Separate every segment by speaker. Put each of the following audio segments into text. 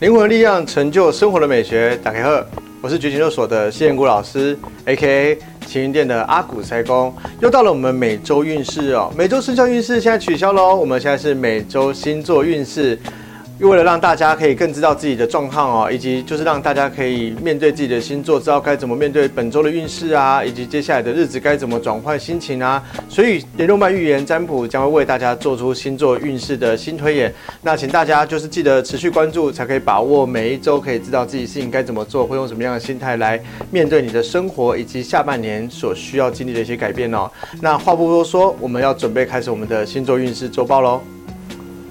Speaker 1: 灵魂力量成就生活的美学。打开贺，我是觉醒六所的谢彦谷老师，A.K.A. 晴云店的阿古塞公。又到了我们每周运势哦，每周生肖运势现在取消喽，我们现在是每周星座运势。为了让大家可以更知道自己的状况哦，以及就是让大家可以面对自己的星座，知道该怎么面对本周的运势啊，以及接下来的日子该怎么转换心情啊。所以联络曼预言占卜将会为大家做出星座运势的新推演。那请大家就是记得持续关注，才可以把握每一周可以知道自己事情该怎么做，会用什么样的心态来面对你的生活，以及下半年所需要经历的一些改变哦。那话不多说，我们要准备开始我们的星座运势周报喽。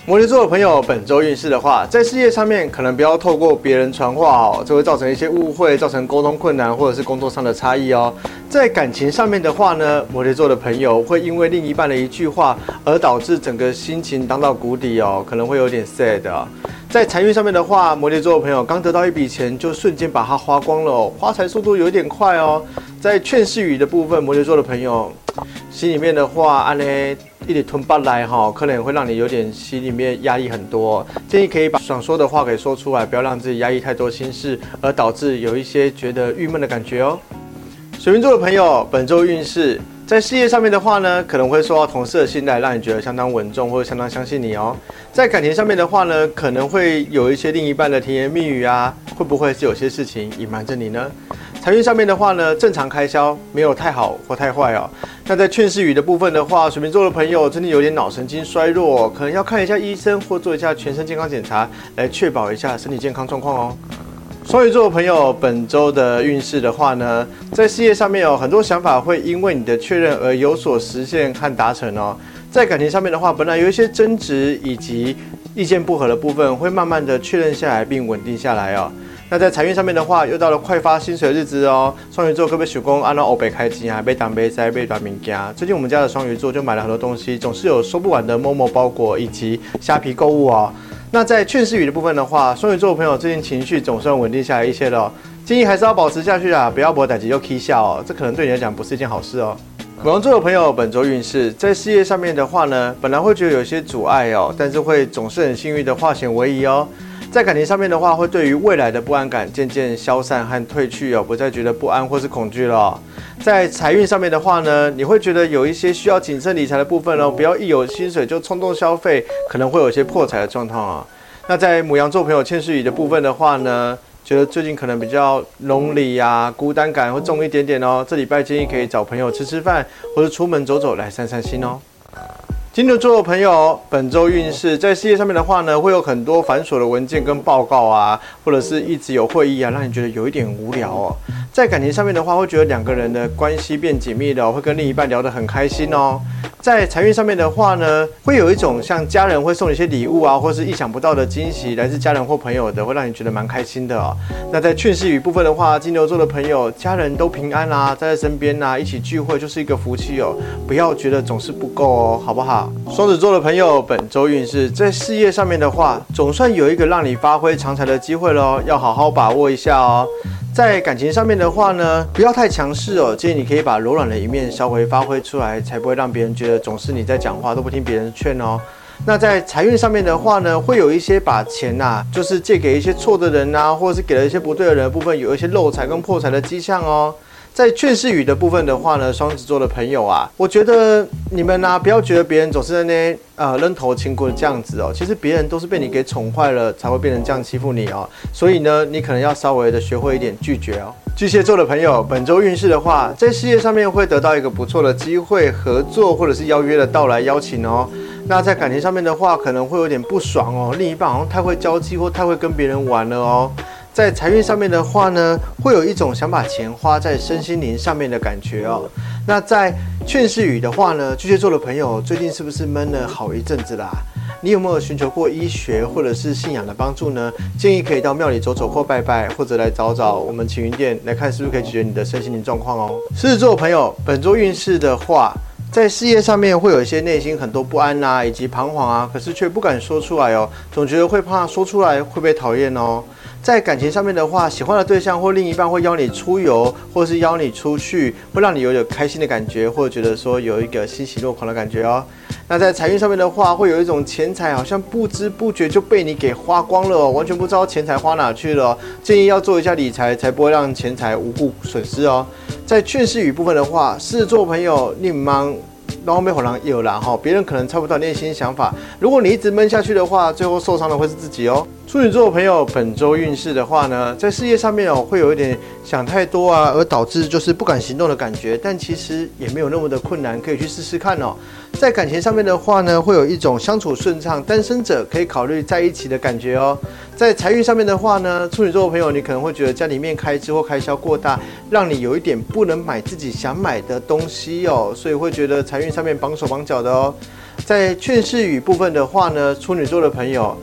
Speaker 1: 摩羯座的朋友，本周运势的话，在事业上面可能不要透过别人传话哦，这会造成一些误会，造成沟通困难或者是工作上的差异哦。在感情上面的话呢，摩羯座的朋友会因为另一半的一句话而导致整个心情当到谷底哦，可能会有点 sad 啊。在财运上面的话，摩羯座的朋友刚得到一笔钱，就瞬间把它花光了哦，花财速度有点快哦。在劝世语的部分，摩羯座的朋友心里面的话，安呢。一点吞不来哈，可能会让你有点心里面压力很多。建议可以把想说的话给说出来，不要让自己压抑太多心事，而导致有一些觉得郁闷的感觉哦。水瓶座的朋友，本周运势在事业上面的话呢，可能会受到同事的信赖，让你觉得相当稳重或者相当相信你哦。在感情上面的话呢，可能会有一些另一半的甜言蜜语啊，会不会是有些事情隐瞒着你呢？财运上面的话呢，正常开销没有太好或太坏哦。那在劝世语的部分的话，水瓶座的朋友真的有点脑神经衰弱，可能要看一下医生或做一下全身健康检查，来确保一下身体健康状况哦。双鱼座的朋友，本周的运势的话呢，在事业上面有很多想法会因为你的确认而有所实现和达成哦。在感情上面的话，本来有一些争执以及意见不合的部分，会慢慢的确认下来并稳定下来哦。那在财运上面的话，又到了快发薪水的日子哦。双鱼座可不可以手工按照欧北开机啊？被挡被塞被短名家。最近我们家的双鱼座就买了很多东西，总是有收不完的某某包裹以及虾皮购物哦。那在劝世语的部分的话，双鱼座的朋友最近情绪总算稳定下来一些了，建议还是要保持下去啊，不要博胆急又 K 笑哦，这可能对你来讲不是一件好事哦。母羊座的朋友，本周运势在事业上面的话呢，本来会觉得有些阻碍哦，但是会总是很幸运的化险为夷哦。在感情上面的话，会对于未来的不安感渐渐消散和褪去哦，不再觉得不安或是恐惧了。在财运上面的话呢，你会觉得有一些需要谨慎理财的部分哦，不要一有薪水就冲动消费，可能会有些破财的状况啊。那在母羊座朋友欠事语的部分的话呢，觉得最近可能比较 lonely 呀，孤单感会重一点点哦。这礼拜建议可以找朋友吃吃饭，或者出门走走来散散心哦。金牛座的朋友，本周运势在事业上面的话呢，会有很多繁琐的文件跟报告啊，或者是一直有会议啊，让你觉得有一点无聊哦。在感情上面的话，会觉得两个人的关系变紧密了，会跟另一半聊得很开心哦。在财运上面的话呢，会有一种像家人会送你一些礼物啊，或是意想不到的惊喜，来自家人或朋友的，会让你觉得蛮开心的哦。那在劝世语部分的话，金牛座的朋友，家人都平安啊，在身边啊，一起聚会就是一个福气哦。不要觉得总是不够哦，好不好？双子座的朋友，本周运势在事业上面的话，总算有一个让你发挥长才的机会喽，要好好把握一下哦。在感情上面的话呢，不要太强势哦，建议你可以把柔软的一面稍微发挥出来，才不会让别人觉得总是你在讲话都不听别人劝哦。那在财运上面的话呢，会有一些把钱呐，就是借给一些错的人呐，或者是给了一些不对的人的部分，有一些漏财跟破财的迹象哦。在劝世语的部分的话呢，双子座的朋友啊，我觉得你们呢，不要觉得别人总是在那呃扔头轻骨这样子哦，其实别人都是被你给宠坏了，才会变成这样欺负你哦。所以呢，你可能要稍微的学会一点拒绝哦。巨蟹座的朋友，本周运势的话，在事业上面会得到一个不错的机会，合作或者是邀约的到来邀请哦。那在感情上面的话，可能会有点不爽哦，另一半好像太会交际或太会跟别人玩了哦。在财运上面的话呢，会有一种想把钱花在身心灵上面的感觉哦。那在劝世语的话呢，巨蟹座的朋友最近是不是闷了好一阵子啦？你有没有寻求过医学或者是信仰的帮助呢？建议可以到庙里走走或拜拜，或者来找找我们晴云店来看是不是可以解决你的身心灵状况哦。狮子座朋友，本周运势的话，在事业上面会有一些内心很多不安呐，以及彷徨啊，可是却不敢说出来哦，总觉得会怕说出来会被讨厌哦。在感情上面的话，喜欢的对象或另一半会邀你出游，或是邀你出去，会让你有点开心的感觉，或者觉得说有一个欣喜若狂的感觉哦。那在财运上面的话，会有一种钱财好像不知不觉就被你给花光了哦，完全不知道钱财花哪去了。建议要做一下理财，才不会让钱财无故损失哦。在劝世语部分的话，狮子座朋友，你忙。然后没火狼有了哈，别人可能猜不到内心想法。如果你一直闷下去的话，最后受伤的会是自己哦。处女座的朋友，本周运势的话呢，在事业上面哦，会有一点想太多啊，而导致就是不敢行动的感觉。但其实也没有那么的困难，可以去试试看哦。在感情上面的话呢，会有一种相处顺畅，单身者可以考虑在一起的感觉哦。在财运上面的话呢，处女座的朋友，你可能会觉得家里面开支或开销过大，让你有一点不能买自己想买的东西哦，所以会觉得财运上面绑手绑脚的哦。在劝世语部分的话呢，处女座的朋友。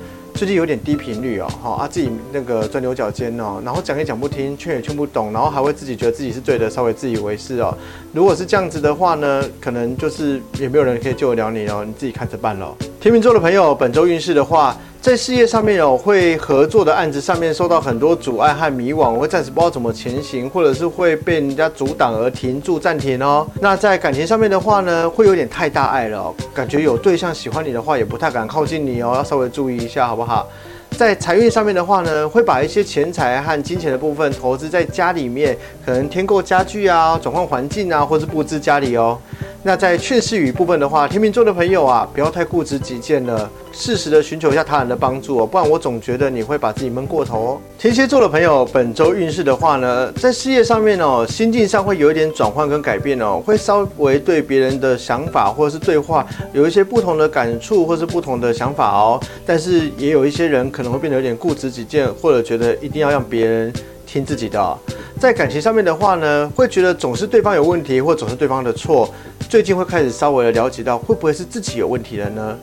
Speaker 1: 最近有点低频率哦，哈啊自己那个钻牛角尖哦，然后讲也讲不听，劝也劝不懂，然后还会自己觉得自己是对的，稍微自以为是哦。如果是这样子的话呢，可能就是也没有人可以救得了你哦，你自己看着办喽。天秤座的朋友，本周运势的话。在事业上面哦，会合作的案子上面受到很多阻碍和迷惘，会暂时不知道怎么前行，或者是会被人家阻挡而停住暂停哦。那在感情上面的话呢，会有点太大爱了，感觉有对象喜欢你的话，也不太敢靠近你哦，要稍微注意一下，好不好？在财运上面的话呢，会把一些钱财和金钱的部分投资在家里面，可能添购家具啊，转换环境啊，或是布置家里哦。那在劝世语部分的话，天秤座的朋友啊，不要太固执己见了，适时的寻求一下他人的帮助哦，不然我总觉得你会把自己闷过头哦。天蝎座的朋友，本周运势的话呢，在事业上面哦，心境上会有一点转换跟改变哦，会稍微对别人的想法或者是对话有一些不同的感触或是不同的想法哦，但是也有一些人可能会变得有点固执己见，或者觉得一定要让别人听自己的。在感情上面的话呢，会觉得总是对方有问题，或总是对方的错。最近会开始稍微的了解到，会不会是自己有问题了呢？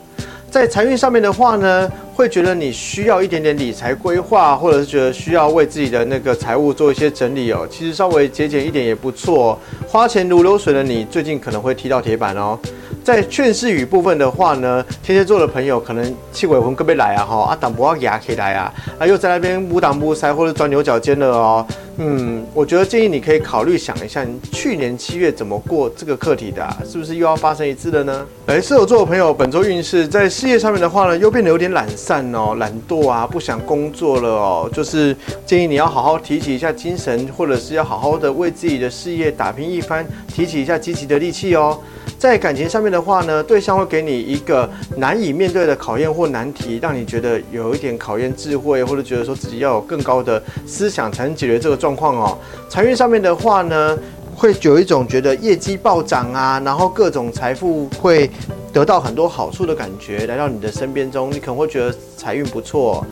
Speaker 1: 在财运上面的话呢，会觉得你需要一点点理财规划，或者是觉得需要为自己的那个财务做一些整理哦。其实稍微节俭一点也不错。花钱如流水的你，最近可能会踢到铁板哦。在劝世语部分的话呢，天蝎座的朋友可能气鬼魂各位来啊哈，啊挡不要牙可以来啊，啊又在那边不挡不塞或者钻牛角尖了哦。嗯，我觉得建议你可以考虑想一下，你去年七月怎么过这个课题的，是不是又要发生一次了呢？哎，射手座的朋友，本周运势在事业上面的话呢，又变得有点懒散哦，懒惰啊，不想工作了哦，就是建议你要好好提起一下精神，或者是要好好的为自己的事业打拼一番，提起一下积极的力气哦。在感情上面的话呢，对象会给你一个难以面对的考验或难题，让你觉得有一点考验智慧，或者觉得说自己要有更高的思想才能解决这个状况哦。财运上面的话呢，会有一种觉得业绩暴涨啊，然后各种财富会得到很多好处的感觉来到你的身边中，你可能会觉得财运不错。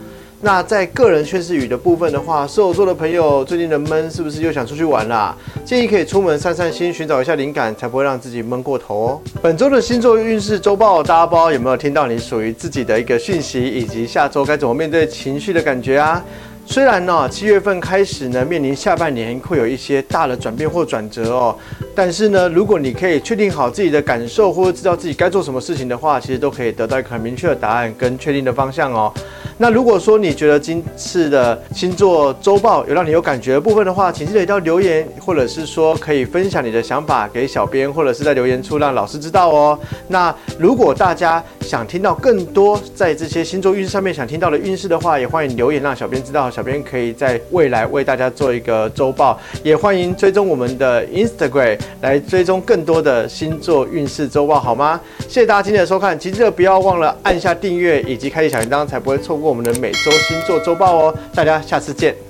Speaker 1: 那在个人劝世语的部分的话，射手座的朋友最近的闷是不是又想出去玩啦？建议可以出门散散心，寻找一下灵感，才不会让自己闷过头哦。本周的星座运势周报，大家不知道有没有听到你属于自己的一个讯息，以及下周该怎么面对情绪的感觉啊？虽然呢，七月份开始呢，面临下半年会有一些大的转变或转折哦，但是呢，如果你可以确定好自己的感受，或者知道自己该做什么事情的话，其实都可以得到一个很明确的答案跟确定的方向哦。那如果说你觉得今次的星座周报有让你有感觉的部分的话，请记得一定要留言，或者是说可以分享你的想法给小编，或者是在留言处让老师知道哦。那如果大家想听到更多在这些星座运势上面想听到的运势的话，也欢迎留言让小编知道，小编可以在未来为大家做一个周报。也欢迎追踪我们的 Instagram 来追踪更多的星座运势周报，好吗？谢谢大家今天的收看，记得不要忘了按下订阅以及开启小铃铛，才不会错过。我们的每周星座周报哦，大家下次见。